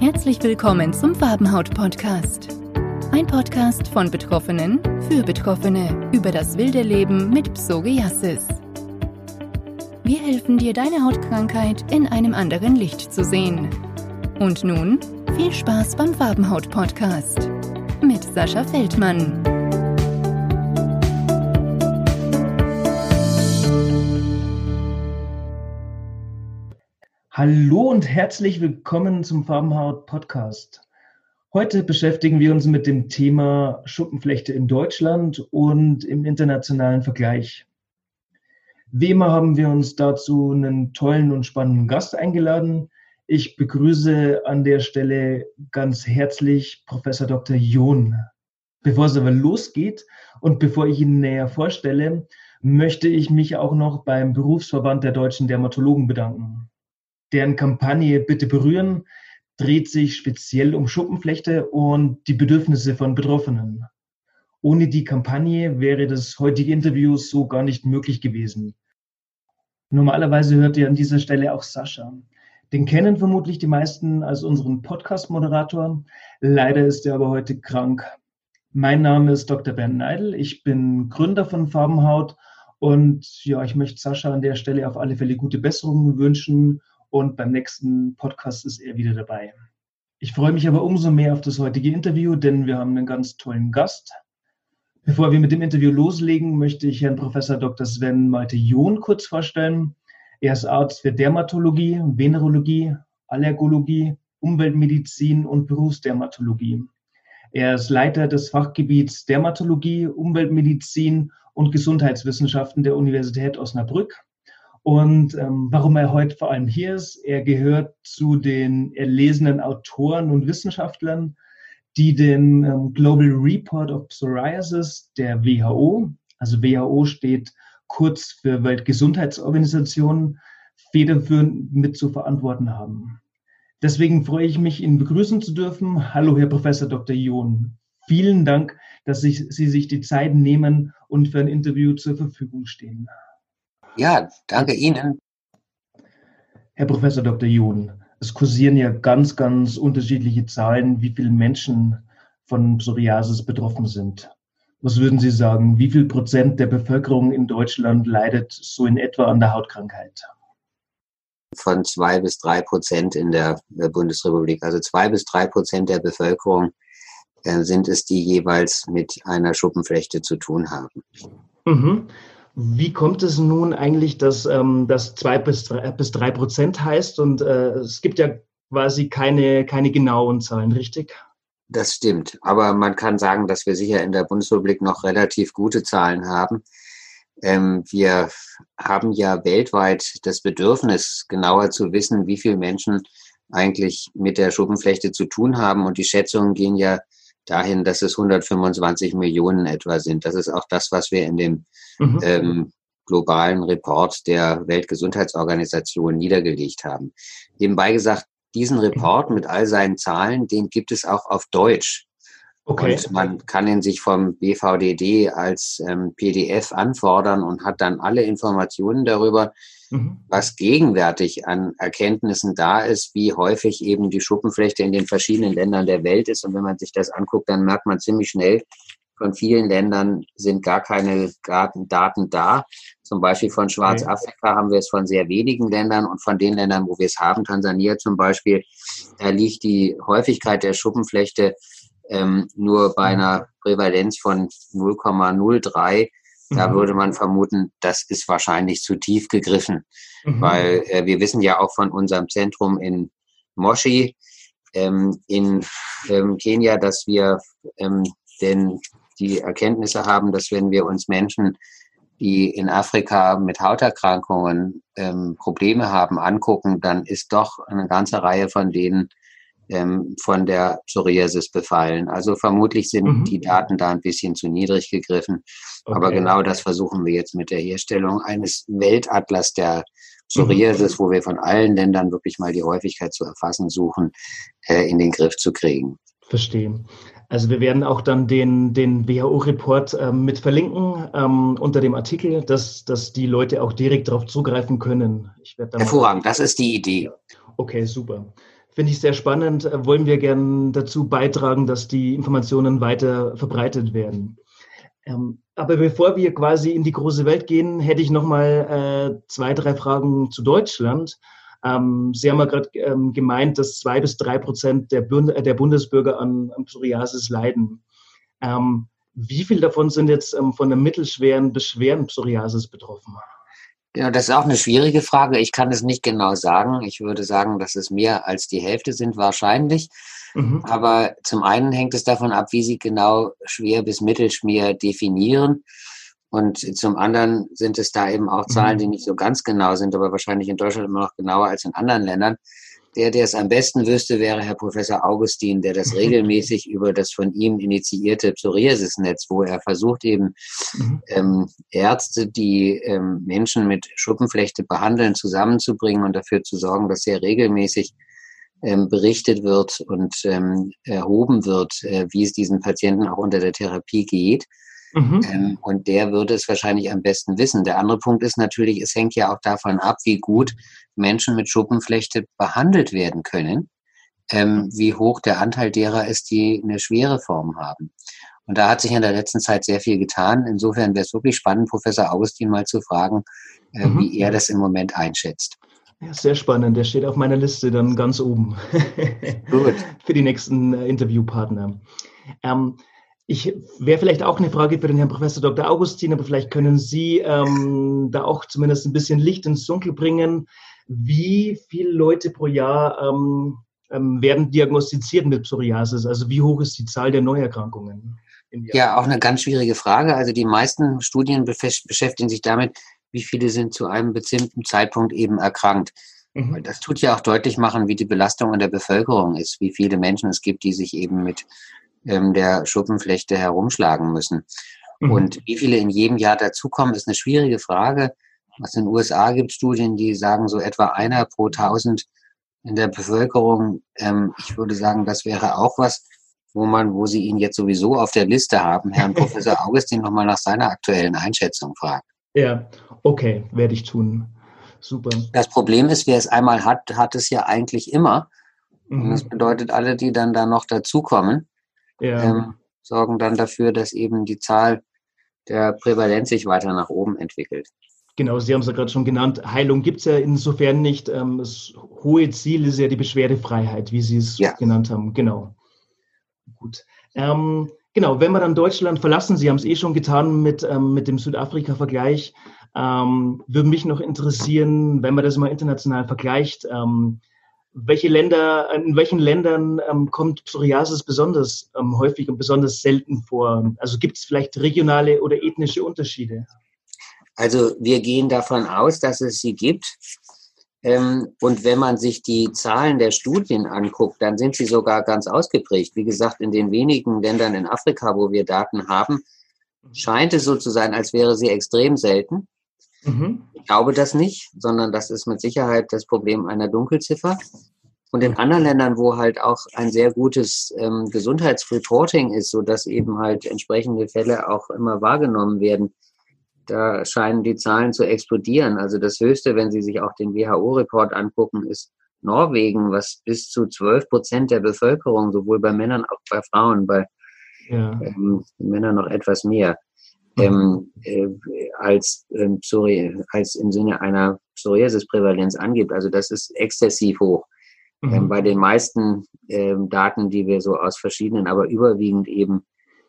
Herzlich willkommen zum Farbenhaut-Podcast. Ein Podcast von Betroffenen für Betroffene über das wilde Leben mit Psoriasis. Wir helfen dir, deine Hautkrankheit in einem anderen Licht zu sehen. Und nun viel Spaß beim Farbenhaut-Podcast mit Sascha Feldmann. Hallo und herzlich willkommen zum Farbenhaut Podcast. Heute beschäftigen wir uns mit dem Thema Schuppenflechte in Deutschland und im internationalen Vergleich. Wie immer haben wir uns dazu einen tollen und spannenden Gast eingeladen. Ich begrüße an der Stelle ganz herzlich Professor Dr. John. Bevor es aber losgeht und bevor ich ihn näher vorstelle, möchte ich mich auch noch beim Berufsverband der deutschen Dermatologen bedanken deren Kampagne Bitte berühren dreht sich speziell um Schuppenflechte und die Bedürfnisse von Betroffenen. Ohne die Kampagne wäre das heutige Interview so gar nicht möglich gewesen. Normalerweise hört ihr an dieser Stelle auch Sascha. Den kennen vermutlich die meisten als unseren Podcast-Moderator. Leider ist er aber heute krank. Mein Name ist Dr. Bernd Neidl. Ich bin Gründer von Farbenhaut und ja, ich möchte Sascha an der Stelle auf alle Fälle gute Besserungen wünschen und beim nächsten Podcast ist er wieder dabei. Ich freue mich aber umso mehr auf das heutige Interview, denn wir haben einen ganz tollen Gast. Bevor wir mit dem Interview loslegen, möchte ich Herrn Professor Dr. Sven Malte John kurz vorstellen. Er ist Arzt für Dermatologie, Venerologie, Allergologie, Umweltmedizin und Berufsdermatologie. Er ist Leiter des Fachgebiets Dermatologie, Umweltmedizin und Gesundheitswissenschaften der Universität Osnabrück und ähm, warum er heute vor allem hier ist, er gehört zu den erlesenen Autoren und Wissenschaftlern, die den ähm, Global Report of Psoriasis der WHO, also WHO steht kurz für Weltgesundheitsorganisation, federführend mit zu verantworten haben. Deswegen freue ich mich, ihn begrüßen zu dürfen. Hallo, Herr Professor Dr. John. Vielen Dank, dass Sie sich die Zeit nehmen und für ein Interview zur Verfügung stehen. Ja, danke Ihnen. Herr Professor Dr. Jun, es kursieren ja ganz, ganz unterschiedliche Zahlen, wie viele Menschen von Psoriasis betroffen sind. Was würden Sie sagen, wie viel Prozent der Bevölkerung in Deutschland leidet so in etwa an der Hautkrankheit? Von zwei bis drei Prozent in der äh, Bundesrepublik. Also zwei bis drei Prozent der Bevölkerung äh, sind es, die jeweils mit einer Schuppenflechte zu tun haben. Mhm. Wie kommt es nun eigentlich, dass ähm, das zwei bis drei, bis drei Prozent heißt und äh, es gibt ja quasi keine, keine genauen Zahlen, richtig? Das stimmt. Aber man kann sagen, dass wir sicher in der Bundesrepublik noch relativ gute Zahlen haben. Ähm, wir haben ja weltweit das Bedürfnis, genauer zu wissen, wie viele Menschen eigentlich mit der Schuppenflechte zu tun haben. Und die Schätzungen gehen ja dahin, dass es 125 Millionen etwa sind. Das ist auch das, was wir in dem mhm. ähm, globalen Report der Weltgesundheitsorganisation niedergelegt haben. Nebenbei gesagt, diesen Report mit all seinen Zahlen, den gibt es auch auf Deutsch. Okay. Und man kann ihn sich vom BVDD als ähm, PDF anfordern und hat dann alle Informationen darüber, mhm. was gegenwärtig an Erkenntnissen da ist, wie häufig eben die Schuppenflechte in den verschiedenen Ländern der Welt ist. Und wenn man sich das anguckt, dann merkt man ziemlich schnell, von vielen Ländern sind gar keine Daten da. Zum Beispiel von Schwarzafrika haben wir es von sehr wenigen Ländern und von den Ländern, wo wir es haben, Tansania zum Beispiel, da liegt die Häufigkeit der Schuppenflechte ähm, nur bei mhm. einer Prävalenz von 0,03 da mhm. würde man vermuten, das ist wahrscheinlich zu tief gegriffen, mhm. weil äh, wir wissen ja auch von unserem Zentrum in Moshi ähm, in ähm, Kenia, dass wir ähm, denn die Erkenntnisse haben, dass wenn wir uns Menschen, die in Afrika mit Hauterkrankungen ähm, Probleme haben, angucken, dann ist doch eine ganze Reihe von denen ähm, von der Psoriasis befallen. Also vermutlich sind mhm. die Daten da ein bisschen zu niedrig gegriffen. Okay. Aber genau das versuchen wir jetzt mit der Herstellung eines Weltatlas der Psoriasis, mhm. wo wir von allen Ländern wirklich mal die Häufigkeit zu erfassen suchen, äh, in den Griff zu kriegen. Verstehe. Also wir werden auch dann den, den WHO-Report ähm, mit verlinken ähm, unter dem Artikel, dass, dass die Leute auch direkt darauf zugreifen können. Hervorragend, das ist die Idee. Okay, super. Finde ich sehr spannend. Äh, wollen wir gern dazu beitragen, dass die Informationen weiter verbreitet werden. Ähm, aber bevor wir quasi in die große Welt gehen, hätte ich noch mal äh, zwei, drei Fragen zu Deutschland. Ähm, Sie haben ja gerade ähm, gemeint, dass zwei bis drei Prozent der, Bund der Bundesbürger an, an Psoriasis leiden. Ähm, wie viel davon sind jetzt ähm, von der mittelschweren bis schweren Psoriasis betroffen? Ja, das ist auch eine schwierige Frage. Ich kann es nicht genau sagen. Ich würde sagen, dass es mehr als die Hälfte sind wahrscheinlich. Mhm. Aber zum einen hängt es davon ab, wie Sie genau schwer bis mittelschwer definieren. Und zum anderen sind es da eben auch Zahlen, mhm. die nicht so ganz genau sind, aber wahrscheinlich in Deutschland immer noch genauer als in anderen Ländern. Der, der es am besten wüsste, wäre Herr Professor Augustin, der das regelmäßig über das von ihm initiierte Psoriasis-Netz, wo er versucht eben mhm. ähm, Ärzte, die ähm, Menschen mit Schuppenflechte behandeln, zusammenzubringen und dafür zu sorgen, dass sehr regelmäßig ähm, berichtet wird und ähm, erhoben wird, äh, wie es diesen Patienten auch unter der Therapie geht. Mhm. Ähm, und der würde es wahrscheinlich am besten wissen. Der andere Punkt ist natürlich, es hängt ja auch davon ab, wie gut Menschen mit Schuppenflechte behandelt werden können, ähm, wie hoch der Anteil derer ist, die eine schwere Form haben. Und da hat sich in der letzten Zeit sehr viel getan. Insofern wäre es wirklich spannend, Professor Augustin mal zu fragen, äh, mhm. wie er das im Moment einschätzt. Ja, sehr spannend. Der steht auf meiner Liste dann ganz oben. Gut. Für die nächsten äh, Interviewpartner. Ähm, ich wäre vielleicht auch eine Frage für den Herrn Professor Dr. Augustin, aber vielleicht können Sie ähm, da auch zumindest ein bisschen Licht ins Dunkel bringen. Wie viele Leute pro Jahr ähm, ähm, werden diagnostiziert mit Psoriasis? Also wie hoch ist die Zahl der Neuerkrankungen? Ja, auch eine ganz schwierige Frage. Also die meisten Studien beschäftigen sich damit, wie viele sind zu einem bestimmten Zeitpunkt eben erkrankt. Mhm. Das tut ja auch deutlich machen, wie die Belastung in der Bevölkerung ist, wie viele Menschen es gibt, die sich eben mit ähm, der Schuppenflechte herumschlagen müssen. Mhm. Und wie viele in jedem Jahr dazukommen, ist eine schwierige Frage. Was in den USA gibt Studien, die sagen, so etwa einer pro tausend in der Bevölkerung. Ähm, ich würde sagen, das wäre auch was, wo man, wo Sie ihn jetzt sowieso auf der Liste haben, Herrn Professor Augustin nochmal nach seiner aktuellen Einschätzung fragt. Ja, okay, werde ich tun. Super. Das Problem ist, wer es einmal hat, hat es ja eigentlich immer. Mhm. Und das bedeutet, alle, die dann da noch dazukommen, ja. ähm, sorgen dann dafür, dass eben die Zahl der Prävalenz sich weiter nach oben entwickelt. Genau, Sie haben es ja gerade schon genannt. Heilung gibt es ja insofern nicht. Ähm, das hohe Ziel ist ja die Beschwerdefreiheit, wie Sie es ja. genannt haben. Genau. Gut. Ähm, genau, wenn wir dann Deutschland verlassen, Sie haben es eh schon getan mit, ähm, mit dem Südafrika-Vergleich, ähm, würde mich noch interessieren, wenn man das mal international vergleicht, ähm, welche Länder, in welchen Ländern ähm, kommt Psoriasis besonders häufig und besonders selten vor? Also gibt es vielleicht regionale oder ethnische Unterschiede? Also wir gehen davon aus, dass es sie gibt. Ähm, und wenn man sich die Zahlen der Studien anguckt, dann sind sie sogar ganz ausgeprägt. Wie gesagt, in den wenigen Ländern in Afrika, wo wir Daten haben, scheint es so zu sein, als wäre sie extrem selten. Mhm. Ich glaube das nicht, sondern das ist mit Sicherheit das Problem einer Dunkelziffer. Und in anderen Ländern, wo halt auch ein sehr gutes ähm, Gesundheitsreporting ist, so dass eben halt entsprechende Fälle auch immer wahrgenommen werden, da scheinen die Zahlen zu explodieren. Also das Höchste, wenn Sie sich auch den WHO-Report angucken, ist Norwegen, was bis zu 12 Prozent der Bevölkerung, sowohl bei Männern als auch bei Frauen, bei ja. ähm, Männern noch etwas mehr, ähm, äh, als, ähm, als im Sinne einer Psoriasis-Prävalenz angibt. Also das ist exzessiv hoch. Mhm. Ähm, bei den meisten ähm, Daten, die wir so aus verschiedenen, aber überwiegend eben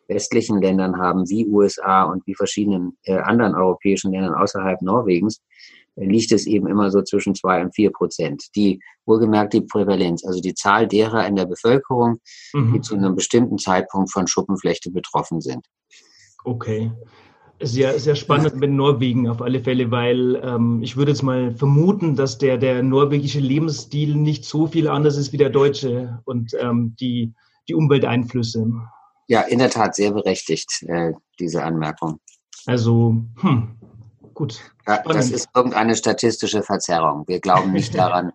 westlichen Ländern haben, wie USA und wie verschiedenen äh, anderen europäischen Ländern außerhalb Norwegens, äh, liegt es eben immer so zwischen zwei und vier Prozent. Die, wohlgemerkt die Prävalenz, also die Zahl derer in der Bevölkerung, mhm. die zu einem bestimmten Zeitpunkt von Schuppenflechte betroffen sind. Okay. Sehr, sehr spannend mit Norwegen auf alle Fälle, weil ähm, ich würde jetzt mal vermuten, dass der, der norwegische Lebensstil nicht so viel anders ist wie der deutsche und ähm, die, die Umwelteinflüsse. Ja, in der Tat sehr berechtigt, äh, diese Anmerkung. Also, hm, gut. Ja, das ist irgendeine statistische Verzerrung. Wir glauben nicht daran,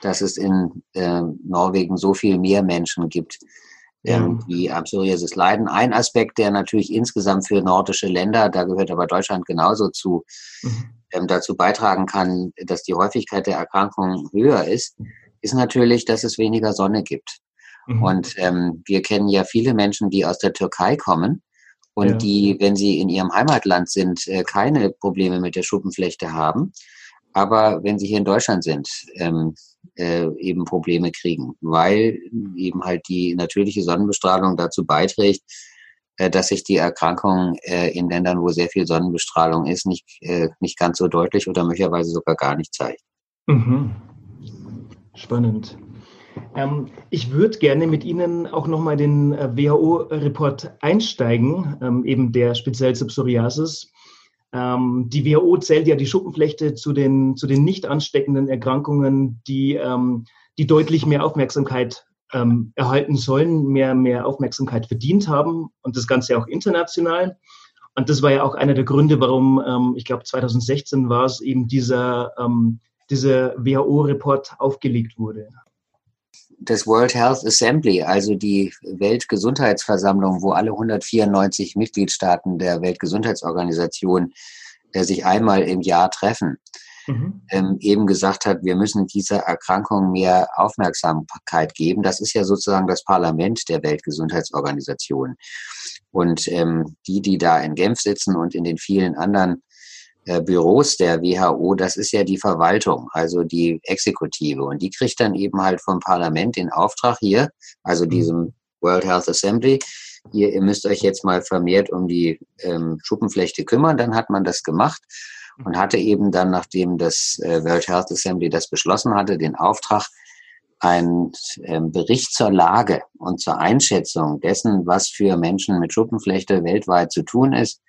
dass es in äh, Norwegen so viel mehr Menschen gibt, ähm, die am Psoriasis leiden. Ein Aspekt, der natürlich insgesamt für nordische Länder, da gehört aber Deutschland genauso zu, mhm. ähm, dazu beitragen kann, dass die Häufigkeit der Erkrankung höher ist, ist natürlich, dass es weniger Sonne gibt. Mhm. Und ähm, wir kennen ja viele Menschen, die aus der Türkei kommen und ja. die, wenn sie in ihrem Heimatland sind, äh, keine Probleme mit der Schuppenflechte haben. Aber wenn sie hier in Deutschland sind, ähm, äh, eben Probleme kriegen, weil eben halt die natürliche Sonnenbestrahlung dazu beiträgt, äh, dass sich die Erkrankung äh, in Ländern, wo sehr viel Sonnenbestrahlung ist, nicht, äh, nicht ganz so deutlich oder möglicherweise sogar gar nicht zeigt. Mhm. Spannend. Ähm, ich würde gerne mit Ihnen auch nochmal den äh, WHO-Report einsteigen, ähm, eben der speziell zu Psoriasis. Ähm, die WHO zählt ja die Schuppenflechte zu den, zu den nicht ansteckenden Erkrankungen, die, die deutlich mehr Aufmerksamkeit erhalten sollen, mehr, mehr Aufmerksamkeit verdient haben und das Ganze auch international. Und das war ja auch einer der Gründe, warum, ich glaube 2016 war es, eben dieser, dieser WHO-Report aufgelegt wurde das World Health Assembly, also die Weltgesundheitsversammlung, wo alle 194 Mitgliedstaaten der Weltgesundheitsorganisation äh, sich einmal im Jahr treffen, mhm. ähm, eben gesagt hat, wir müssen dieser Erkrankung mehr Aufmerksamkeit geben. Das ist ja sozusagen das Parlament der Weltgesundheitsorganisation. Und ähm, die, die da in Genf sitzen und in den vielen anderen Büros der WHO, das ist ja die Verwaltung, also die Exekutive. Und die kriegt dann eben halt vom Parlament den Auftrag hier, also mhm. diesem World Health Assembly, hier, ihr müsst euch jetzt mal vermehrt um die ähm, Schuppenflechte kümmern. Dann hat man das gemacht und hatte eben dann, nachdem das äh, World Health Assembly das beschlossen hatte, den Auftrag, einen ähm, Bericht zur Lage und zur Einschätzung dessen, was für Menschen mit Schuppenflechte weltweit zu tun ist,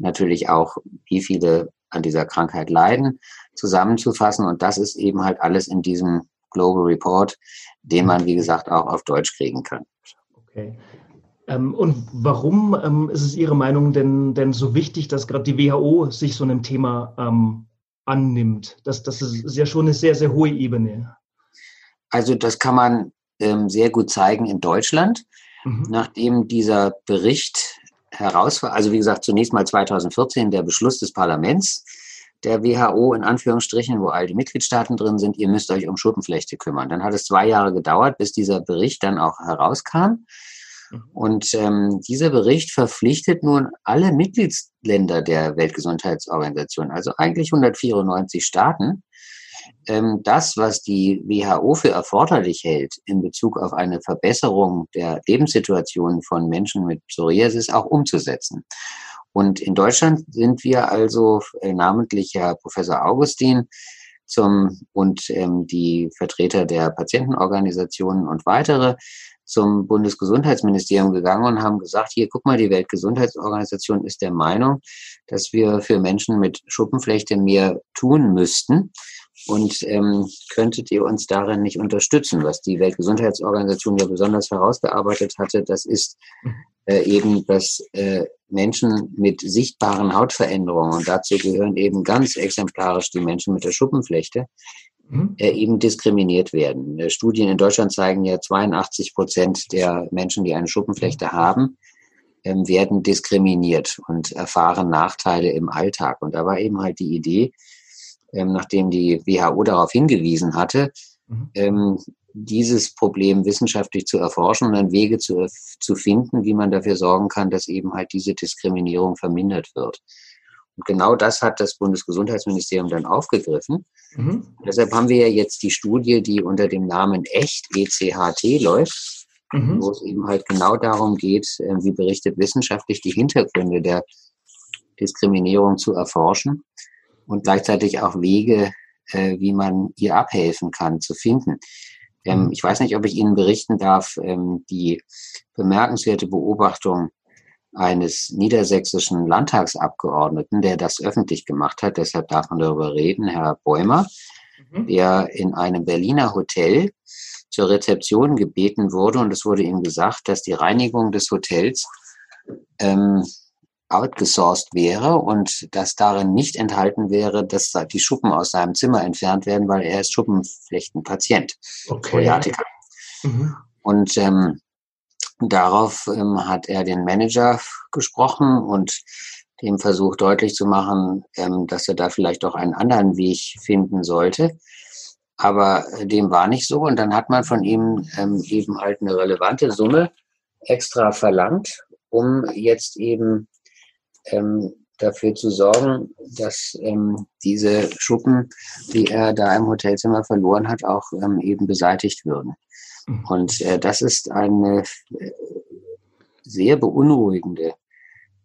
natürlich auch, wie viele an dieser Krankheit leiden, zusammenzufassen. Und das ist eben halt alles in diesem Global Report, den man, wie gesagt, auch auf Deutsch kriegen kann. Okay. Ähm, und warum ähm, ist es Ihre Meinung denn, denn so wichtig, dass gerade die WHO sich so einem Thema ähm, annimmt? Das, das ist ja schon eine sehr, sehr hohe Ebene. Also das kann man ähm, sehr gut zeigen in Deutschland. Mhm. Nachdem dieser Bericht heraus, also wie gesagt, zunächst mal 2014 der Beschluss des Parlaments der WHO in Anführungsstrichen, wo all die Mitgliedstaaten drin sind, ihr müsst euch um Schuppenflechte kümmern. Dann hat es zwei Jahre gedauert, bis dieser Bericht dann auch herauskam. Mhm. Und ähm, dieser Bericht verpflichtet nun alle Mitgliedsländer der Weltgesundheitsorganisation, also eigentlich 194 Staaten, ähm, das, was die WHO für erforderlich hält in Bezug auf eine Verbesserung der Lebenssituation von Menschen mit Psoriasis auch umzusetzen. Und in Deutschland sind wir also äh, namentlich Herr Professor Augustin zum, und ähm, die Vertreter der Patientenorganisationen und weitere zum Bundesgesundheitsministerium gegangen und haben gesagt, hier, guck mal, die Weltgesundheitsorganisation ist der Meinung, dass wir für Menschen mit Schuppenflechte mehr tun müssten. Und ähm, könntet ihr uns darin nicht unterstützen? Was die Weltgesundheitsorganisation ja besonders herausgearbeitet hatte, das ist äh, eben, dass äh, Menschen mit sichtbaren Hautveränderungen, und dazu gehören eben ganz exemplarisch die Menschen mit der Schuppenflechte, mhm. äh, eben diskriminiert werden. Äh, Studien in Deutschland zeigen ja, 82 Prozent der Menschen, die eine Schuppenflechte mhm. haben, ähm, werden diskriminiert und erfahren Nachteile im Alltag. Und da war eben halt die Idee, ähm, nachdem die WHO darauf hingewiesen hatte, mhm. ähm, dieses Problem wissenschaftlich zu erforschen und dann Wege zu, zu finden, wie man dafür sorgen kann, dass eben halt diese Diskriminierung vermindert wird. Und genau das hat das Bundesgesundheitsministerium dann aufgegriffen. Mhm. Deshalb haben wir ja jetzt die Studie, die unter dem Namen ECHT, ECHT läuft, mhm. wo es eben halt genau darum geht, äh, wie berichtet wissenschaftlich die Hintergründe der Diskriminierung zu erforschen und gleichzeitig auch Wege, äh, wie man ihr abhelfen kann, zu finden. Ähm, mhm. ich weiß nicht, ob ich Ihnen berichten darf, ähm, die bemerkenswerte Beobachtung eines niedersächsischen Landtagsabgeordneten, der das öffentlich gemacht hat, deshalb darf man darüber reden, Herr Bäumer, mhm. der in einem Berliner Hotel zur Rezeption gebeten wurde und es wurde ihm gesagt, dass die Reinigung des Hotels ähm, outgesourced wäre und dass darin nicht enthalten wäre, dass die Schuppen aus seinem Zimmer entfernt werden, weil er ist Schuppenflechtenpatient, okay. Mhm. Und ähm, darauf ähm, hat er den Manager gesprochen und dem versucht deutlich zu machen, ähm, dass er da vielleicht auch einen anderen Weg finden sollte. Aber dem war nicht so und dann hat man von ihm ähm, eben halt eine relevante Summe extra verlangt, um jetzt eben ähm, dafür zu sorgen, dass ähm, diese Schuppen, die er da im Hotelzimmer verloren hat, auch ähm, eben beseitigt würden. Mhm. Und äh, das ist eine äh, sehr beunruhigende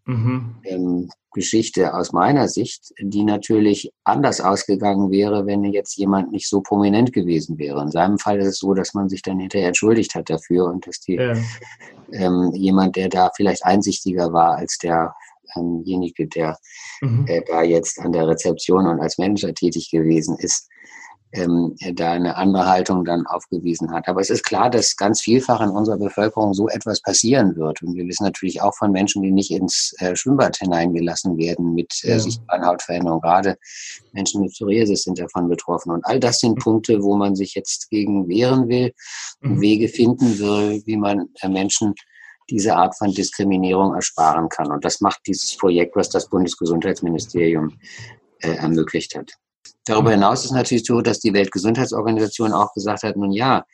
mhm. ähm, Geschichte aus meiner Sicht, die natürlich anders ausgegangen wäre, wenn jetzt jemand nicht so prominent gewesen wäre. In seinem Fall ist es so, dass man sich dann hinterher entschuldigt hat dafür und dass die ja. ähm, jemand, der da vielleicht einsichtiger war als derjenige, der mhm. äh, da jetzt an der Rezeption und als Manager tätig gewesen ist, ähm, da eine andere Haltung dann aufgewiesen hat. Aber es ist klar, dass ganz vielfach in unserer Bevölkerung so etwas passieren wird. Und wir wissen natürlich auch von Menschen, die nicht ins äh, Schwimmbad hineingelassen werden mit äh, ja. sichtbaren Hautveränderungen. Gerade Menschen mit Psoriasis sind davon betroffen. Und all das sind mhm. Punkte, wo man sich jetzt gegen wehren will und mhm. Wege finden will, wie man äh, Menschen diese Art von Diskriminierung ersparen kann. Und das macht dieses Projekt, was das Bundesgesundheitsministerium äh, ermöglicht hat. Darüber hinaus ist natürlich so, dass die Weltgesundheitsorganisation auch gesagt hat, nun ja,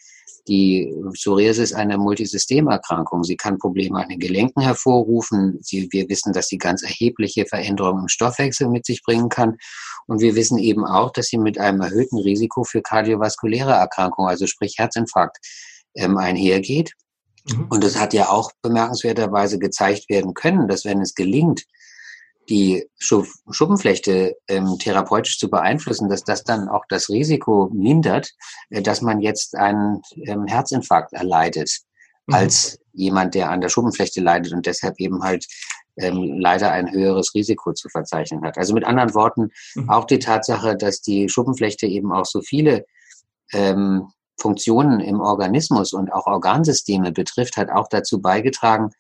die Psoriasis ist eine Multisystemerkrankung. Sie kann Probleme an den Gelenken hervorrufen. Sie, wir wissen, dass sie ganz erhebliche Veränderungen im Stoffwechsel mit sich bringen kann. Und wir wissen eben auch, dass sie mit einem erhöhten Risiko für kardiovaskuläre Erkrankungen, also sprich Herzinfarkt, ähm, einhergeht. Mhm. Und es hat ja auch bemerkenswerterweise gezeigt werden können, dass wenn es gelingt, die Schuppenflechte ähm, therapeutisch zu beeinflussen, dass das dann auch das Risiko mindert, äh, dass man jetzt einen ähm, Herzinfarkt erleidet, mhm. als jemand, der an der Schuppenflechte leidet und deshalb eben halt ähm, leider ein höheres Risiko zu verzeichnen hat. Also mit anderen Worten, mhm. auch die Tatsache, dass die Schuppenflechte eben auch so viele ähm, Funktionen im Organismus und auch Organsysteme betrifft, hat auch dazu beigetragen,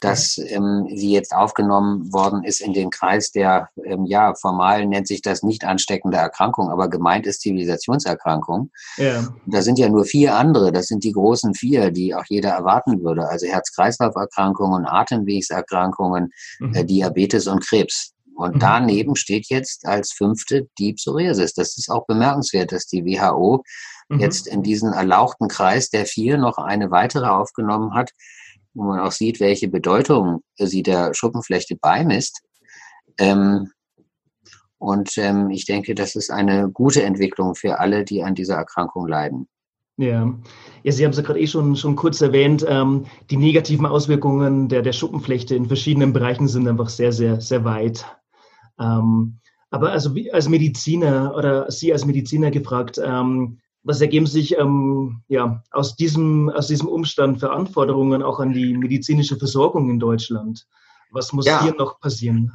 dass ähm, sie jetzt aufgenommen worden ist in den Kreis der, ähm, ja, formal nennt sich das nicht ansteckende Erkrankung, aber gemeint ist Zivilisationserkrankung. Ja. Da sind ja nur vier andere, das sind die großen vier, die auch jeder erwarten würde, also Herz-Kreislauf-Erkrankungen, Atemwegserkrankungen, mhm. äh, Diabetes und Krebs. Und mhm. daneben steht jetzt als fünfte die Psoriasis. Das ist auch bemerkenswert, dass die WHO mhm. jetzt in diesen erlauchten Kreis der vier noch eine weitere aufgenommen hat, wo man auch sieht, welche Bedeutung sie der Schuppenflechte beimisst. Ähm, und ähm, ich denke, das ist eine gute Entwicklung für alle, die an dieser Erkrankung leiden. Ja, ja Sie haben es ja gerade eh schon, schon kurz erwähnt. Ähm, die negativen Auswirkungen der, der Schuppenflechte in verschiedenen Bereichen sind einfach sehr, sehr, sehr weit. Ähm, aber also wie, als Mediziner oder Sie als Mediziner gefragt, ähm, was ergeben sich ähm, ja, aus, diesem, aus diesem Umstand für Anforderungen auch an die medizinische Versorgung in Deutschland? Was muss ja. hier noch passieren?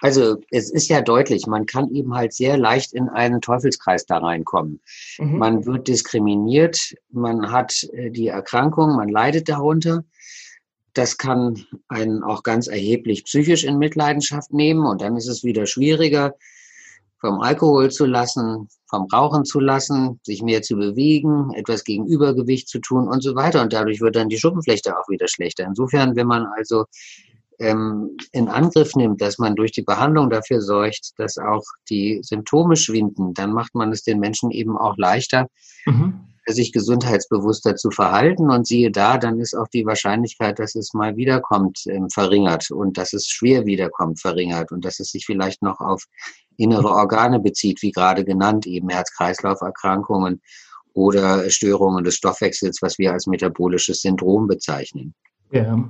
Also es ist ja deutlich, man kann eben halt sehr leicht in einen Teufelskreis da reinkommen. Mhm. Man wird diskriminiert, man hat äh, die Erkrankung, man leidet darunter. Das kann einen auch ganz erheblich psychisch in Mitleidenschaft nehmen und dann ist es wieder schwieriger, vom Alkohol zu lassen, vom Rauchen zu lassen, sich mehr zu bewegen, etwas gegen Übergewicht zu tun und so weiter. Und dadurch wird dann die Schuppenflechte auch wieder schlechter. Insofern, wenn man also ähm, in Angriff nimmt, dass man durch die Behandlung dafür sorgt, dass auch die Symptome schwinden, dann macht man es den Menschen eben auch leichter, mhm. sich gesundheitsbewusster zu verhalten. Und siehe da, dann ist auch die Wahrscheinlichkeit, dass es mal wiederkommt, ähm, verringert und dass es schwer wiederkommt, verringert und dass es sich vielleicht noch auf innere Organe bezieht, wie gerade genannt, eben Herz-Kreislauf-Erkrankungen oder Störungen des Stoffwechsels, was wir als metabolisches Syndrom bezeichnen. Ja.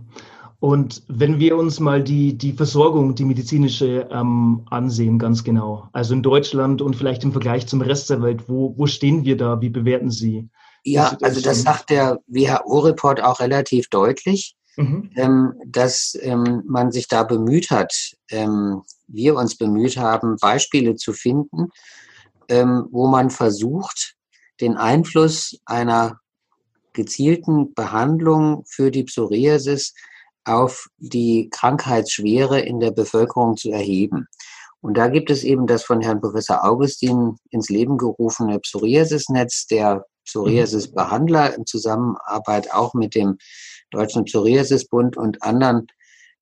Und wenn wir uns mal die, die Versorgung, die medizinische ähm, ansehen, ganz genau, also in Deutschland und vielleicht im Vergleich zum Rest der Welt, wo, wo stehen wir da? Wie bewerten Sie? Ja, also das sagt der WHO-Report auch relativ deutlich mhm. ähm, dass ähm, man sich da bemüht hat, ähm, wir uns bemüht haben, Beispiele zu finden, wo man versucht, den Einfluss einer gezielten Behandlung für die Psoriasis auf die Krankheitsschwere in der Bevölkerung zu erheben. Und da gibt es eben das von Herrn Professor Augustin ins Leben gerufene Psoriasis-Netz der Psoriasis-Behandler in Zusammenarbeit auch mit dem Deutschen Psoriasisbund und anderen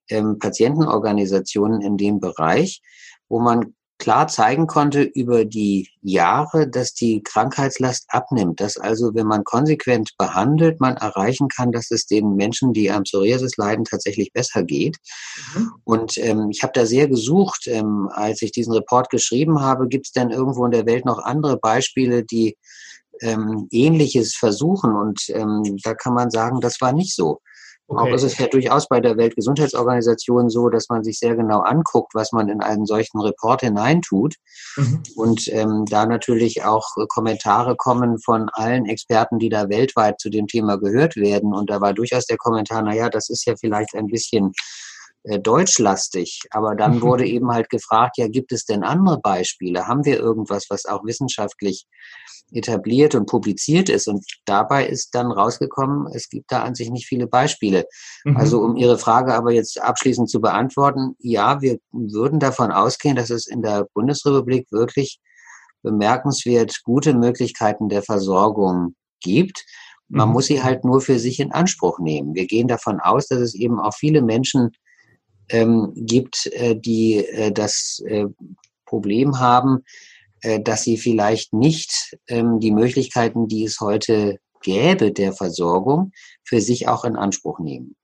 ähm, Patientenorganisationen in dem Bereich, wo man klar zeigen konnte über die Jahre, dass die Krankheitslast abnimmt, dass also, wenn man konsequent behandelt, man erreichen kann, dass es den Menschen, die am Psoriasis leiden, tatsächlich besser geht. Mhm. Und ähm, ich habe da sehr gesucht, ähm, als ich diesen Report geschrieben habe, gibt es denn irgendwo in der Welt noch andere Beispiele, die ähm, Ähnliches versuchen? Und ähm, da kann man sagen, das war nicht so. Okay. Auch ist es ja durchaus bei der Weltgesundheitsorganisation so, dass man sich sehr genau anguckt, was man in einen solchen Report hineintut. Mhm. Und ähm, da natürlich auch Kommentare kommen von allen Experten, die da weltweit zu dem Thema gehört werden. Und da war durchaus der Kommentar, na ja, das ist ja vielleicht ein bisschen äh, deutschlastig. Aber dann mhm. wurde eben halt gefragt, ja, gibt es denn andere Beispiele? Haben wir irgendwas, was auch wissenschaftlich etabliert und publiziert ist. Und dabei ist dann rausgekommen, es gibt da an sich nicht viele Beispiele. Mhm. Also um Ihre Frage aber jetzt abschließend zu beantworten, ja, wir würden davon ausgehen, dass es in der Bundesrepublik wirklich bemerkenswert gute Möglichkeiten der Versorgung gibt. Man mhm. muss sie halt nur für sich in Anspruch nehmen. Wir gehen davon aus, dass es eben auch viele Menschen ähm, gibt, äh, die äh, das äh, Problem haben, äh, dass sie vielleicht nicht ähm, die Möglichkeiten, die es heute gäbe, der Versorgung, für sich auch in Anspruch nehmen.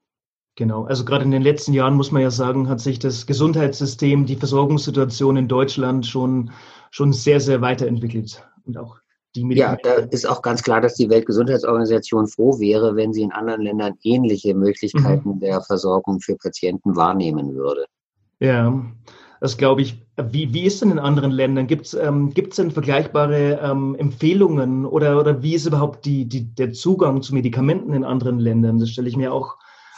Genau, also gerade in den letzten Jahren muss man ja sagen, hat sich das Gesundheitssystem, die Versorgungssituation in Deutschland schon, schon sehr, sehr weiterentwickelt. Und auch die Ja, da ist auch ganz klar, dass die Weltgesundheitsorganisation froh wäre, wenn sie in anderen Ländern ähnliche Möglichkeiten mhm. der Versorgung für Patienten wahrnehmen würde. Ja, das glaube ich. Wie, wie ist denn in anderen Ländern? Gibt es ähm, denn vergleichbare ähm, Empfehlungen oder, oder wie ist überhaupt die, die, der Zugang zu Medikamenten in anderen Ländern? Das stelle ich mir auch,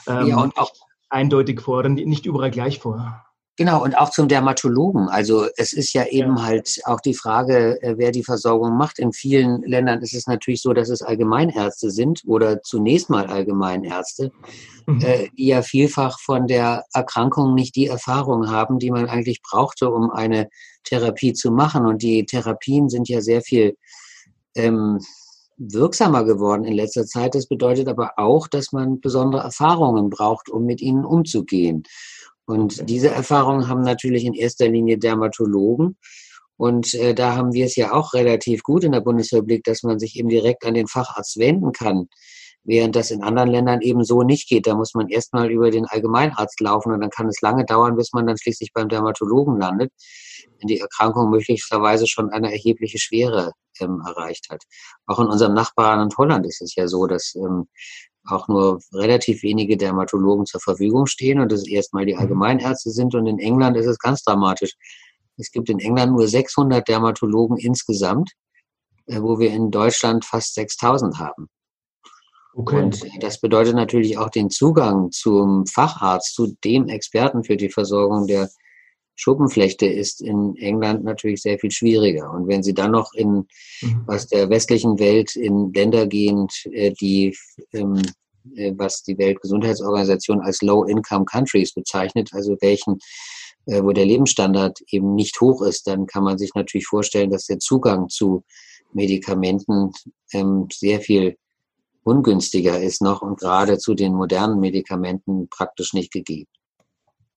ähm, ja, auch eindeutig vor, oder nicht überall gleich vor. Genau, und auch zum Dermatologen. Also es ist ja eben ja. halt auch die Frage, äh, wer die Versorgung macht. In vielen Ländern ist es natürlich so, dass es Allgemeinärzte sind oder zunächst mal Allgemeinärzte, mhm. äh, die ja vielfach von der Erkrankung nicht die Erfahrung haben, die man eigentlich brauchte, um eine Therapie zu machen. Und die Therapien sind ja sehr viel ähm, wirksamer geworden in letzter Zeit. Das bedeutet aber auch, dass man besondere Erfahrungen braucht, um mit ihnen umzugehen. Und diese Erfahrungen haben natürlich in erster Linie Dermatologen. Und äh, da haben wir es ja auch relativ gut in der Bundesrepublik, dass man sich eben direkt an den Facharzt wenden kann, während das in anderen Ländern eben so nicht geht. Da muss man erstmal über den Allgemeinarzt laufen und dann kann es lange dauern, bis man dann schließlich beim Dermatologen landet, wenn die Erkrankung möglicherweise schon eine erhebliche Schwere ähm, erreicht hat. Auch in unserem Nachbarland Holland ist es ja so, dass ähm, auch nur relativ wenige Dermatologen zur Verfügung stehen und das erstmal die mhm. Allgemeinärzte sind. Und in England ist es ganz dramatisch. Es gibt in England nur 600 Dermatologen insgesamt, äh, wo wir in Deutschland fast 6000 haben. Okay. Und das bedeutet natürlich auch den Zugang zum Facharzt, zu dem Experten für die Versorgung der Schuppenflechte ist in England natürlich sehr viel schwieriger. Und wenn Sie dann noch in mhm. aus der westlichen Welt in Länder gehen, äh, die ähm, äh, was die Weltgesundheitsorganisation als Low-Income Countries bezeichnet, also welchen, äh, wo der Lebensstandard eben nicht hoch ist, dann kann man sich natürlich vorstellen, dass der Zugang zu Medikamenten ähm, sehr viel ungünstiger ist noch und gerade zu den modernen Medikamenten praktisch nicht gegeben.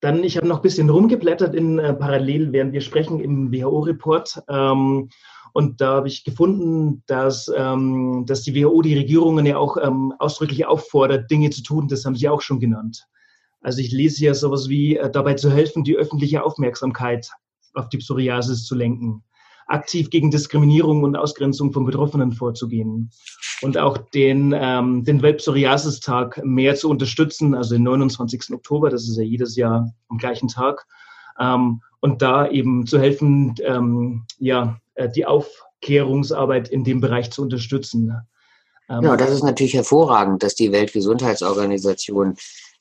Dann, ich habe noch ein bisschen rumgeblättert in äh, parallel, während wir sprechen im WHO-Report. Ähm, und da habe ich gefunden, dass, ähm, dass die WHO die Regierungen ja auch ähm, ausdrücklich auffordert, Dinge zu tun. Das haben sie auch schon genannt. Also ich lese ja sowas wie, äh, dabei zu helfen, die öffentliche Aufmerksamkeit auf die Psoriasis zu lenken aktiv gegen Diskriminierung und Ausgrenzung von Betroffenen vorzugehen und auch den, ähm, den Weltpsoriasis-Tag mehr zu unterstützen, also den 29. Oktober, das ist ja jedes Jahr am gleichen Tag, ähm, und da eben zu helfen, ähm, ja, äh, die Aufklärungsarbeit in dem Bereich zu unterstützen. Ähm, ja, das ist natürlich hervorragend, dass die Weltgesundheitsorganisation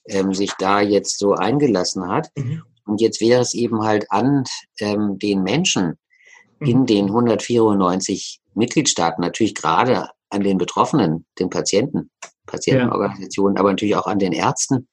ähm, sich da jetzt so eingelassen hat. Mhm. Und jetzt wäre es eben halt an ähm, den Menschen, in mhm. den 194 Mitgliedstaaten, natürlich gerade an den Betroffenen, den Patienten, Patientenorganisationen, ja. aber natürlich auch an den Ärzten,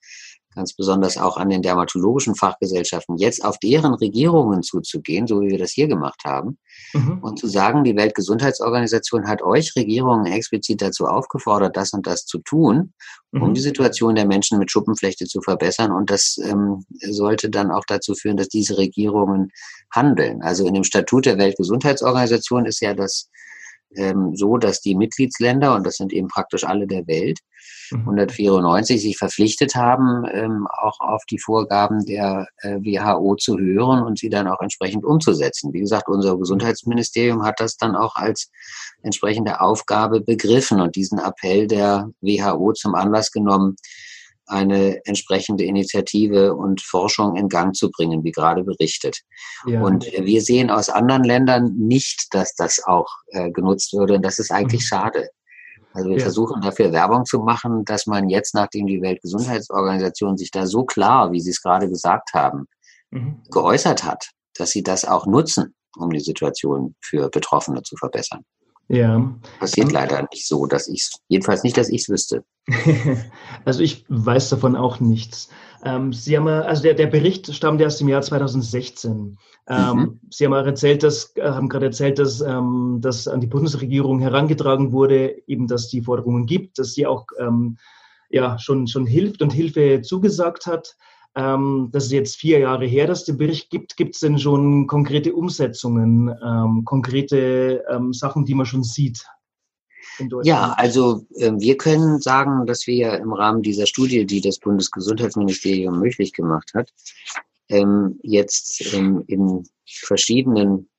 ganz besonders auch an den dermatologischen Fachgesellschaften, jetzt auf deren Regierungen zuzugehen, so wie wir das hier gemacht haben, mhm. und zu sagen, die Weltgesundheitsorganisation hat euch Regierungen explizit dazu aufgefordert, das und das zu tun, um mhm. die Situation der Menschen mit Schuppenflechte zu verbessern. Und das ähm, sollte dann auch dazu führen, dass diese Regierungen handeln. Also in dem Statut der Weltgesundheitsorganisation ist ja das ähm, so, dass die Mitgliedsländer, und das sind eben praktisch alle der Welt, 194 mhm. sich verpflichtet haben, ähm, auch auf die Vorgaben der äh, WHO zu hören und sie dann auch entsprechend umzusetzen. Wie gesagt, unser Gesundheitsministerium hat das dann auch als entsprechende Aufgabe begriffen und diesen Appell der WHO zum Anlass genommen, eine entsprechende Initiative und Forschung in Gang zu bringen, wie gerade berichtet. Ja. Und wir sehen aus anderen Ländern nicht, dass das auch äh, genutzt würde. Und das ist eigentlich mhm. schade. Also wir ja. versuchen dafür Werbung zu machen, dass man jetzt, nachdem die Weltgesundheitsorganisation sich da so klar, wie Sie es gerade gesagt haben, mhm. geäußert hat, dass sie das auch nutzen, um die Situation für Betroffene zu verbessern. Ja. Passiert leider nicht so, dass ich es, jedenfalls nicht, dass ich es wüsste. also ich weiß davon auch nichts. Ähm, Sie haben, also der, der Bericht stammt erst im Jahr 2016. Ähm, mhm. Sie haben auch erzählt, dass, äh, haben gerade erzählt, dass, ähm, dass an die Bundesregierung herangetragen wurde, eben, dass die Forderungen gibt, dass sie auch ähm, ja, schon, schon hilft und Hilfe zugesagt hat. Ähm, das ist jetzt vier Jahre her, dass es den Bericht gibt. Gibt es denn schon konkrete Umsetzungen, ähm, konkrete ähm, Sachen, die man schon sieht? Ja, also äh, wir können sagen, dass wir ja im Rahmen dieser Studie, die das Bundesgesundheitsministerium möglich gemacht hat, ähm, jetzt ähm, in verschiedenen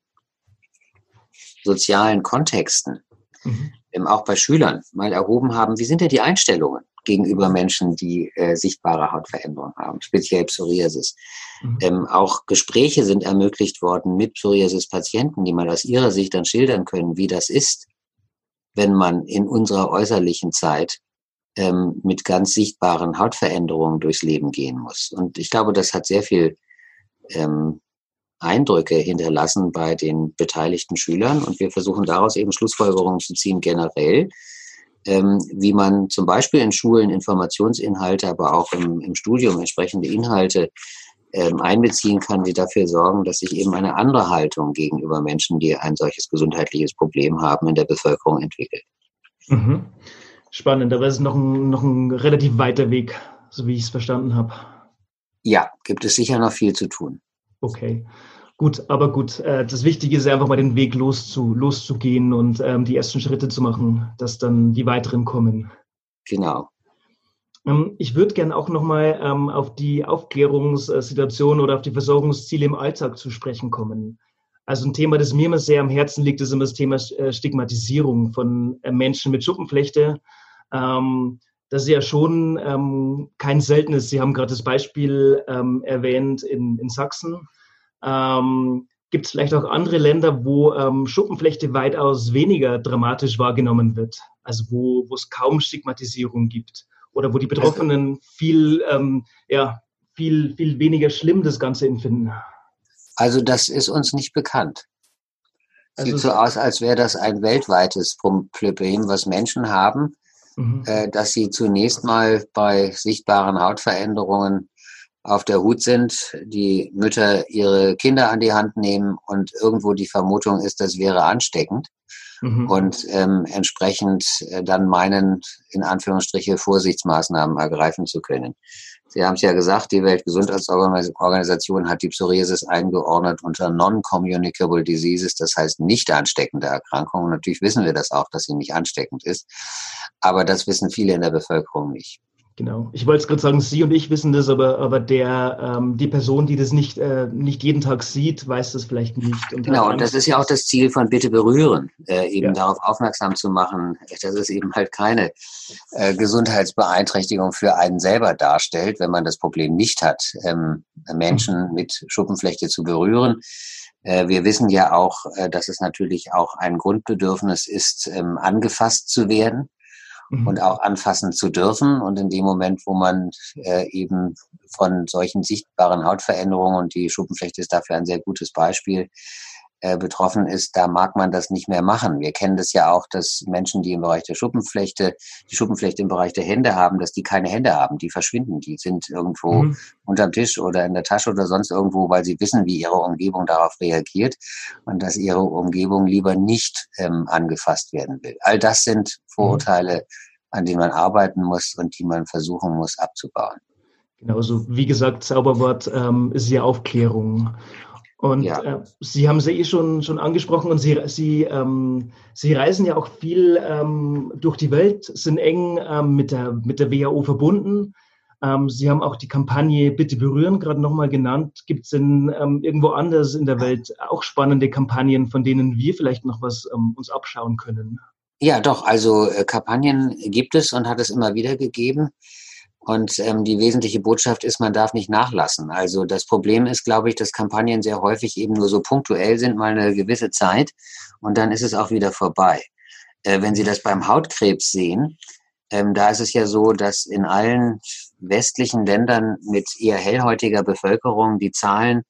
sozialen Kontexten, mhm. ähm, auch bei Schülern, mal erhoben haben, wie sind denn die Einstellungen? Gegenüber Menschen, die äh, sichtbare Hautveränderungen haben, speziell Psoriasis. Mhm. Ähm, auch Gespräche sind ermöglicht worden mit Psoriasis-Patienten, die mal aus ihrer Sicht dann schildern können, wie das ist, wenn man in unserer äußerlichen Zeit ähm, mit ganz sichtbaren Hautveränderungen durchs Leben gehen muss. Und ich glaube, das hat sehr viel ähm, Eindrücke hinterlassen bei den beteiligten Schülern. Und wir versuchen daraus eben Schlussfolgerungen zu ziehen generell, ähm, wie man zum Beispiel in Schulen Informationsinhalte, aber auch im, im Studium entsprechende Inhalte ähm, einbeziehen kann, die dafür sorgen, dass sich eben eine andere Haltung gegenüber Menschen, die ein solches gesundheitliches Problem haben, in der Bevölkerung entwickelt. Mhm. Spannend, aber es ist noch ein, noch ein relativ weiter Weg, so wie ich es verstanden habe. Ja, gibt es sicher noch viel zu tun. Okay. Gut, aber gut, äh, das Wichtige ist einfach mal den Weg loszu, loszugehen und ähm, die ersten Schritte zu machen, dass dann die weiteren kommen. Genau. Ähm, ich würde gerne auch nochmal ähm, auf die Aufklärungssituation oder auf die Versorgungsziele im Alltag zu sprechen kommen. Also ein Thema, das mir immer sehr am Herzen liegt, ist immer das Thema äh, Stigmatisierung von äh, Menschen mit Schuppenflechte. Ähm, das ist ja schon kein seltenes. Sie haben gerade das Beispiel erwähnt in, in Sachsen. Ähm, Gibt es vielleicht auch andere Länder, wo ähm, Schuppenflechte weitaus weniger dramatisch wahrgenommen wird? Also wo es kaum Stigmatisierung gibt oder wo die Betroffenen viel, ähm, ja, viel, viel weniger schlimm das Ganze empfinden? Also das ist uns nicht bekannt. Sieht also, so aus, als wäre das ein weltweites Problem, was Menschen haben, mhm. äh, dass sie zunächst mal bei sichtbaren Hautveränderungen auf der Hut sind, die Mütter ihre Kinder an die Hand nehmen und irgendwo die Vermutung ist, das wäre ansteckend mhm. und ähm, entsprechend äh, dann meinen, in Anführungsstriche, Vorsichtsmaßnahmen ergreifen zu können. Sie haben es ja gesagt, die Weltgesundheitsorganisation hat die Psoriasis eingeordnet unter Non-Communicable Diseases, das heißt nicht ansteckende Erkrankungen. Natürlich wissen wir das auch, dass sie nicht ansteckend ist, aber das wissen viele in der Bevölkerung nicht. Genau. Ich wollte es gerade sagen, Sie und ich wissen das, aber, aber der, ähm, die Person, die das nicht, äh, nicht jeden Tag sieht, weiß das vielleicht nicht. Und genau, und das ist ja auch das Ziel von Bitte berühren, äh, eben ja. darauf aufmerksam zu machen, dass es eben halt keine äh, Gesundheitsbeeinträchtigung für einen selber darstellt, wenn man das Problem nicht hat, ähm, Menschen mhm. mit Schuppenflechte zu berühren. Äh, wir wissen ja auch, äh, dass es natürlich auch ein Grundbedürfnis ist, ähm, angefasst zu werden mhm. und auch anfassen zu dürfen. Und in dem Moment, wo man äh, eben von solchen sichtbaren Hautveränderungen, und die Schuppenflechte ist dafür ein sehr gutes Beispiel, betroffen ist, da mag man das nicht mehr machen. Wir kennen das ja auch, dass Menschen, die im Bereich der Schuppenflechte, die Schuppenflechte im Bereich der Hände haben, dass die keine Hände haben, die verschwinden, die sind irgendwo mhm. unterm Tisch oder in der Tasche oder sonst irgendwo, weil sie wissen, wie ihre Umgebung darauf reagiert und dass ihre Umgebung lieber nicht ähm, angefasst werden will. All das sind mhm. Vorurteile, an denen man arbeiten muss und die man versuchen muss abzubauen. Genau, so wie gesagt, Zauberwort ähm, ist ja Aufklärung. Und ja. äh, Sie haben es ja eh schon, schon angesprochen und Sie, Sie, ähm, Sie reisen ja auch viel ähm, durch die Welt, sind eng ähm, mit, der, mit der WHO verbunden. Ähm, Sie haben auch die Kampagne Bitte berühren gerade nochmal genannt. Gibt es denn ähm, irgendwo anders in der Welt auch spannende Kampagnen, von denen wir vielleicht noch was ähm, uns abschauen können? Ja, doch. Also äh, Kampagnen gibt es und hat es immer wieder gegeben. Und ähm, die wesentliche Botschaft ist, man darf nicht nachlassen. Also das Problem ist, glaube ich, dass Kampagnen sehr häufig eben nur so punktuell sind, mal eine gewisse Zeit und dann ist es auch wieder vorbei. Äh, wenn Sie das beim Hautkrebs sehen, ähm, da ist es ja so, dass in allen westlichen Ländern mit eher hellhäutiger Bevölkerung die Zahlen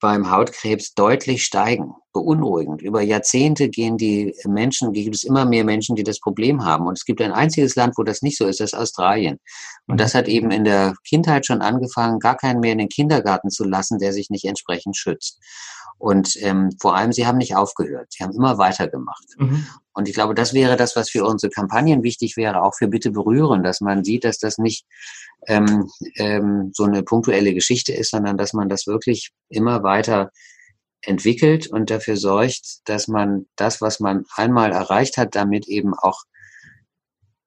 beim Hautkrebs deutlich steigen. Beunruhigend. Über Jahrzehnte gehen die Menschen, gibt es immer mehr Menschen, die das Problem haben. Und es gibt ein einziges Land, wo das nicht so ist, das ist Australien. Und das hat eben in der Kindheit schon angefangen, gar keinen mehr in den Kindergarten zu lassen, der sich nicht entsprechend schützt. Und ähm, vor allem, sie haben nicht aufgehört. Sie haben immer weitergemacht. Mhm. Und ich glaube, das wäre das, was für unsere Kampagnen wichtig wäre, auch für Bitte berühren, dass man sieht, dass das nicht ähm, ähm, so eine punktuelle Geschichte ist, sondern dass man das wirklich immer weiter entwickelt und dafür sorgt, dass man das, was man einmal erreicht hat, damit eben auch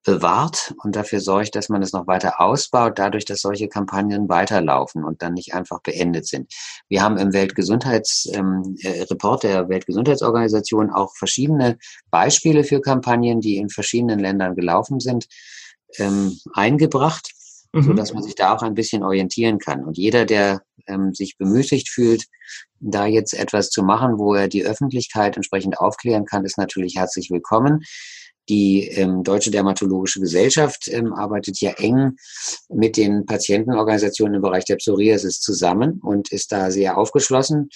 bewahrt und dafür sorgt, dass man es noch weiter ausbaut, dadurch, dass solche Kampagnen weiterlaufen und dann nicht einfach beendet sind. Wir haben im Weltgesundheitsreport ähm, äh, der Weltgesundheitsorganisation auch verschiedene Beispiele für Kampagnen, die in verschiedenen Ländern gelaufen sind, ähm, eingebracht mhm. so dass man sich da auch ein bisschen orientieren kann. Und jeder, der ähm, sich bemüßigt fühlt, da jetzt etwas zu machen, wo er die Öffentlichkeit entsprechend aufklären kann, ist natürlich herzlich willkommen. Die ähm, Deutsche Dermatologische Gesellschaft ähm, arbeitet ja eng mit den Patientenorganisationen im Bereich der Psoriasis zusammen und ist da sehr aufgeschlossen.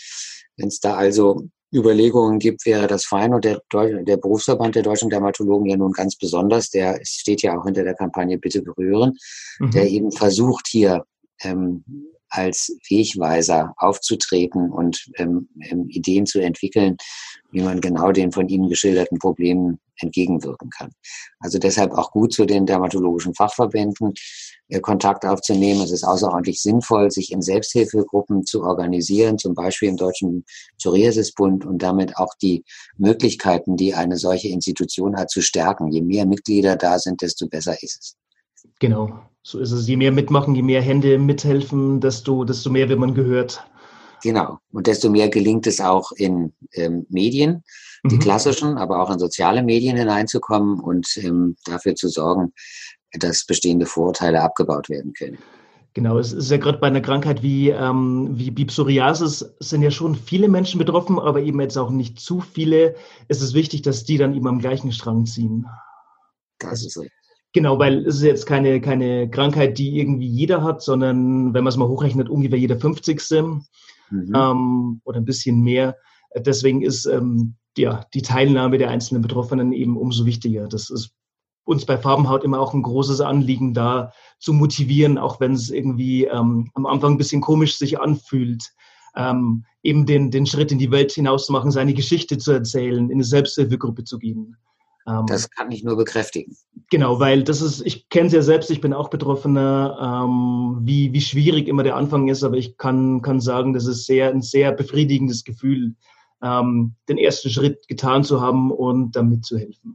Wenn es da also Überlegungen gibt, wäre das fein. Und der, der Berufsverband der deutschen Dermatologen ja nun ganz besonders, der steht ja auch hinter der Kampagne Bitte berühren, mhm. der eben versucht hier ähm, als Wegweiser aufzutreten und ähm, ähm, Ideen zu entwickeln, wie man genau den von Ihnen geschilderten Problemen entgegenwirken kann. Also deshalb auch gut zu den dermatologischen Fachverbänden äh, Kontakt aufzunehmen. Es ist außerordentlich sinnvoll, sich in Selbsthilfegruppen zu organisieren, zum Beispiel im Deutschen Psoriasisbund und damit auch die Möglichkeiten, die eine solche Institution hat, zu stärken. Je mehr Mitglieder da sind, desto besser ist es. Genau, so ist es. Je mehr mitmachen, je mehr Hände mithelfen, desto, desto mehr wird man gehört. Genau. Und desto mehr gelingt es auch in ähm, Medien, die mhm. klassischen, aber auch in soziale Medien hineinzukommen und ähm, dafür zu sorgen, dass bestehende Vorurteile abgebaut werden können. Genau, es ist ja gerade bei einer Krankheit wie, ähm, wie Psoriasis sind ja schon viele Menschen betroffen, aber eben jetzt auch nicht zu viele. Es ist wichtig, dass die dann eben am gleichen Strang ziehen. Das ist richtig. Genau, weil es ist jetzt keine, keine Krankheit, die irgendwie jeder hat, sondern wenn man es mal hochrechnet, ungefähr jeder 50. Mhm. Ähm, oder ein bisschen mehr. Deswegen ist ähm, ja, die Teilnahme der einzelnen Betroffenen eben umso wichtiger. Das ist uns bei Farbenhaut immer auch ein großes Anliegen, da zu motivieren, auch wenn es irgendwie ähm, am Anfang ein bisschen komisch sich anfühlt, ähm, eben den, den Schritt in die Welt hinaus zu machen, seine Geschichte zu erzählen, in eine Selbsthilfegruppe zu gehen. Ähm, das kann ich nur bekräftigen. Genau, weil das ist, ich kenne es ja selbst, ich bin auch Betroffener, ähm, wie, wie schwierig immer der Anfang ist, aber ich kann, kann sagen, das ist sehr, ein sehr befriedigendes Gefühl, ähm, den ersten Schritt getan zu haben und damit zu helfen.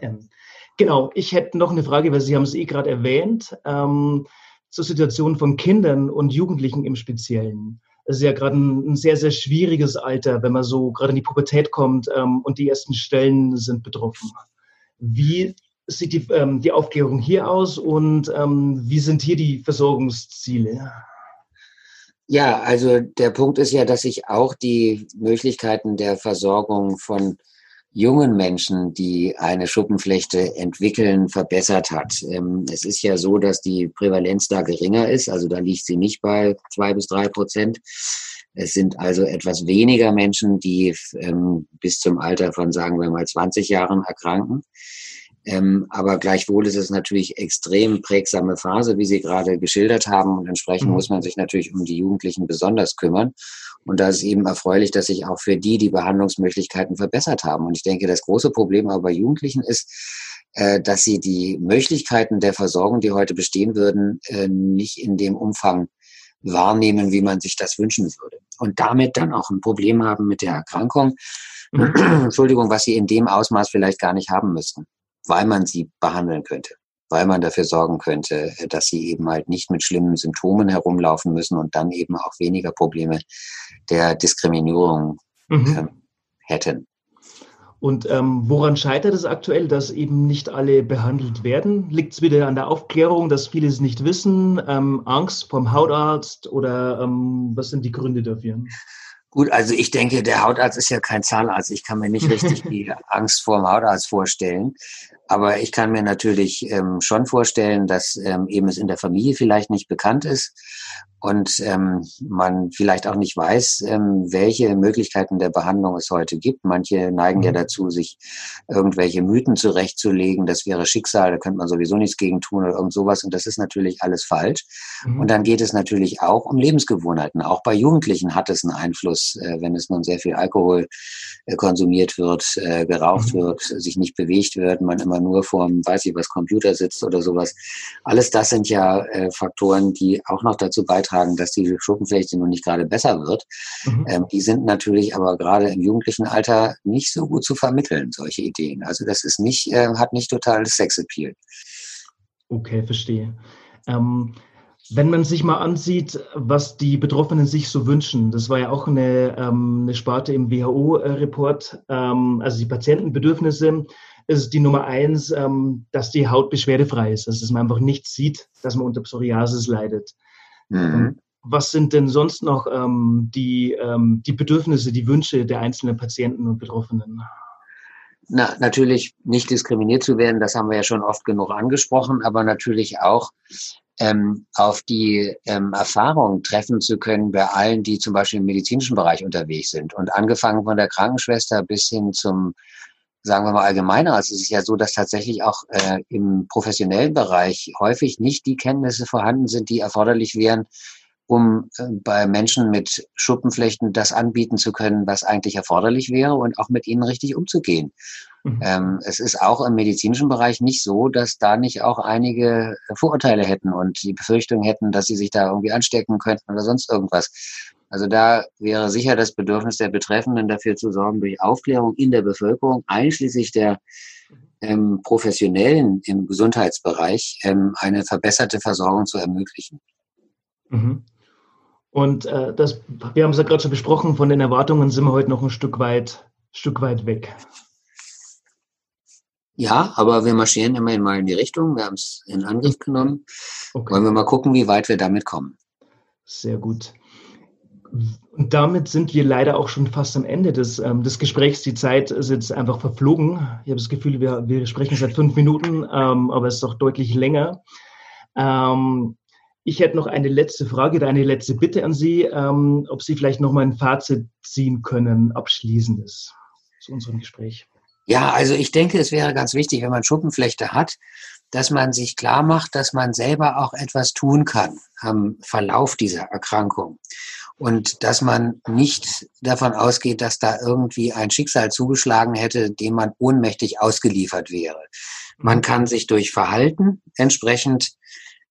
Ähm, genau, ich hätte noch eine Frage, weil Sie haben es eh gerade erwähnt, ähm, zur Situation von Kindern und Jugendlichen im Speziellen. Es ist ja gerade ein, ein, sehr, sehr schwieriges Alter, wenn man so gerade in die Pubertät kommt ähm, und die ersten Stellen sind betroffen. Wie sieht die, ähm, die Aufklärung hier aus und ähm, wie sind hier die Versorgungsziele? Ja, also der Punkt ist ja, dass sich auch die Möglichkeiten der Versorgung von jungen Menschen, die eine Schuppenflechte entwickeln, verbessert hat. Ähm, es ist ja so, dass die Prävalenz da geringer ist, also da liegt sie nicht bei zwei bis drei Prozent. Es sind also etwas weniger Menschen, die ähm, bis zum Alter von, sagen wir mal, 20 Jahren erkranken. Ähm, aber gleichwohl ist es natürlich extrem prägsame Phase, wie Sie gerade geschildert haben. Und entsprechend mhm. muss man sich natürlich um die Jugendlichen besonders kümmern. Und da ist eben erfreulich, dass sich auch für die die Behandlungsmöglichkeiten verbessert haben. Und ich denke, das große Problem aber bei Jugendlichen ist, äh, dass sie die Möglichkeiten der Versorgung, die heute bestehen würden, äh, nicht in dem Umfang wahrnehmen, wie man sich das wünschen würde. Und damit dann auch ein Problem haben mit der Erkrankung. Mhm. Entschuldigung, was sie in dem Ausmaß vielleicht gar nicht haben müssten weil man sie behandeln könnte, weil man dafür sorgen könnte, dass sie eben halt nicht mit schlimmen Symptomen herumlaufen müssen und dann eben auch weniger Probleme der Diskriminierung mhm. äh, hätten. Und ähm, woran scheitert es aktuell, dass eben nicht alle behandelt werden? Liegt es wieder an der Aufklärung, dass viele es nicht wissen, ähm, Angst vom Hautarzt oder ähm, was sind die Gründe dafür? Gut, also ich denke, der Hautarzt ist ja kein Zahnarzt. Ich kann mir nicht richtig die Angst vor dem Hautarzt vorstellen. Aber ich kann mir natürlich ähm, schon vorstellen, dass ähm, eben es in der Familie vielleicht nicht bekannt ist und ähm, man vielleicht auch nicht weiß, ähm, welche Möglichkeiten der Behandlung es heute gibt. Manche neigen mhm. ja dazu, sich irgendwelche Mythen zurechtzulegen. Das wäre Schicksal, da könnte man sowieso nichts gegen tun oder irgend sowas. Und das ist natürlich alles falsch. Mhm. Und dann geht es natürlich auch um Lebensgewohnheiten. Auch bei Jugendlichen hat es einen Einfluss, äh, wenn es nun sehr viel Alkohol äh, konsumiert wird, äh, geraucht mhm. wird, sich nicht bewegt wird, man immer nur vorm, weiß ich was, Computer sitzt oder sowas. Alles das sind ja äh, Faktoren, die auch noch dazu beitragen, dass die Schuppenflechte nun nicht gerade besser wird. Mhm. Ähm, die sind natürlich aber gerade im jugendlichen Alter nicht so gut zu vermitteln, solche Ideen. Also das ist nicht, äh, hat nicht totales Sexappeal. Okay, verstehe. Ähm, wenn man sich mal ansieht, was die Betroffenen sich so wünschen, das war ja auch eine, ähm, eine Sparte im WHO-Report, ähm, also die Patientenbedürfnisse, ist die Nummer eins, ähm, dass die Haut beschwerdefrei ist, also dass man einfach nicht sieht, dass man unter Psoriasis leidet. Mhm. Was sind denn sonst noch ähm, die, ähm, die Bedürfnisse, die Wünsche der einzelnen Patienten und Betroffenen? Na, natürlich nicht diskriminiert zu werden, das haben wir ja schon oft genug angesprochen, aber natürlich auch ähm, auf die ähm, Erfahrung treffen zu können bei allen, die zum Beispiel im medizinischen Bereich unterwegs sind. Und angefangen von der Krankenschwester bis hin zum sagen wir mal allgemeiner, also es ist ja so, dass tatsächlich auch äh, im professionellen Bereich häufig nicht die Kenntnisse vorhanden sind, die erforderlich wären, um äh, bei Menschen mit Schuppenflechten das anbieten zu können, was eigentlich erforderlich wäre und auch mit ihnen richtig umzugehen. Mhm. Ähm, es ist auch im medizinischen Bereich nicht so, dass da nicht auch einige Vorurteile hätten und die Befürchtung hätten, dass sie sich da irgendwie anstecken könnten oder sonst irgendwas. Also da wäre sicher das Bedürfnis der Betreffenden dafür zu sorgen, durch Aufklärung in der Bevölkerung, einschließlich der ähm, Professionellen im Gesundheitsbereich, ähm, eine verbesserte Versorgung zu ermöglichen. Mhm. Und äh, das, wir haben es ja gerade schon besprochen, von den Erwartungen sind wir heute noch ein Stück weit, Stück weit weg. Ja, aber wir marschieren immerhin mal in die Richtung. Wir haben es in Angriff genommen. Okay. Wollen wir mal gucken, wie weit wir damit kommen. Sehr gut. Und damit sind wir leider auch schon fast am Ende des, ähm, des Gesprächs. Die Zeit ist jetzt einfach verflogen. Ich habe das Gefühl, wir, wir sprechen seit fünf Minuten, ähm, aber es ist doch deutlich länger. Ähm, ich hätte noch eine letzte Frage oder eine letzte Bitte an Sie, ähm, ob Sie vielleicht noch mal ein Fazit ziehen können, abschließendes zu unserem Gespräch. Ja, also ich denke, es wäre ganz wichtig, wenn man Schuppenflechte hat, dass man sich klar macht, dass man selber auch etwas tun kann am Verlauf dieser Erkrankung und dass man nicht davon ausgeht, dass da irgendwie ein Schicksal zugeschlagen hätte, dem man ohnmächtig ausgeliefert wäre. Man mhm. kann sich durch Verhalten entsprechend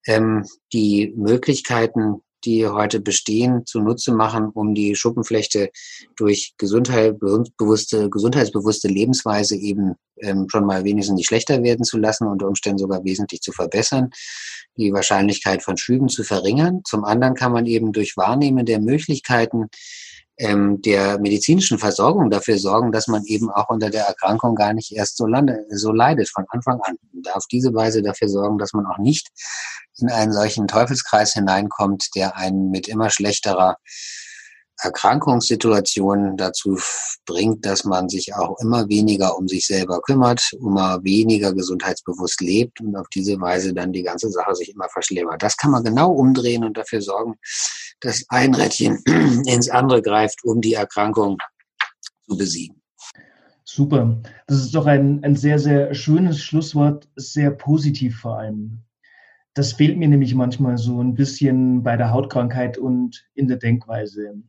ähm, die Möglichkeiten, die heute bestehen, zunutze machen, um die Schuppenflechte durch gesundheitsbewusste, gesundheitsbewusste Lebensweise eben ähm, schon mal wenigstens nicht schlechter werden zu lassen, unter Umständen sogar wesentlich zu verbessern die Wahrscheinlichkeit von Schüben zu verringern. Zum anderen kann man eben durch Wahrnehmen der Möglichkeiten ähm, der medizinischen Versorgung dafür sorgen, dass man eben auch unter der Erkrankung gar nicht erst so, lande, so leidet von Anfang an. Und auf diese Weise dafür sorgen, dass man auch nicht in einen solchen Teufelskreis hineinkommt, der einen mit immer schlechterer Erkrankungssituation dazu bringt, dass man sich auch immer weniger um sich selber kümmert, immer weniger gesundheitsbewusst lebt und auf diese Weise dann die ganze Sache sich immer verschlimmert. Das kann man genau umdrehen und dafür sorgen, dass ein Rädchen ins andere greift, um die Erkrankung zu besiegen. Super. Das ist doch ein, ein sehr, sehr schönes Schlusswort, sehr positiv vor allem. Das fehlt mir nämlich manchmal so ein bisschen bei der Hautkrankheit und in der Denkweise.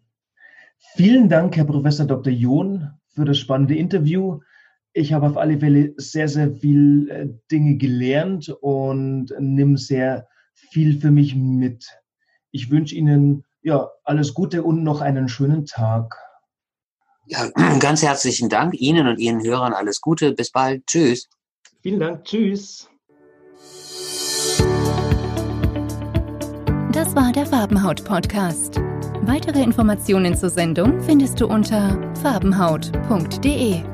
Vielen Dank, Herr Professor Dr. John, für das spannende Interview. Ich habe auf alle Fälle sehr, sehr viel äh, Dinge gelernt und nehme sehr viel für mich mit. Ich wünsche Ihnen ja alles Gute und noch einen schönen Tag. Ja, ganz herzlichen Dank Ihnen und Ihren Hörern alles Gute. Bis bald. Tschüss. Vielen Dank. Tschüss. Das war der Farbenhaut-Podcast. Weitere Informationen zur Sendung findest du unter farbenhaut.de.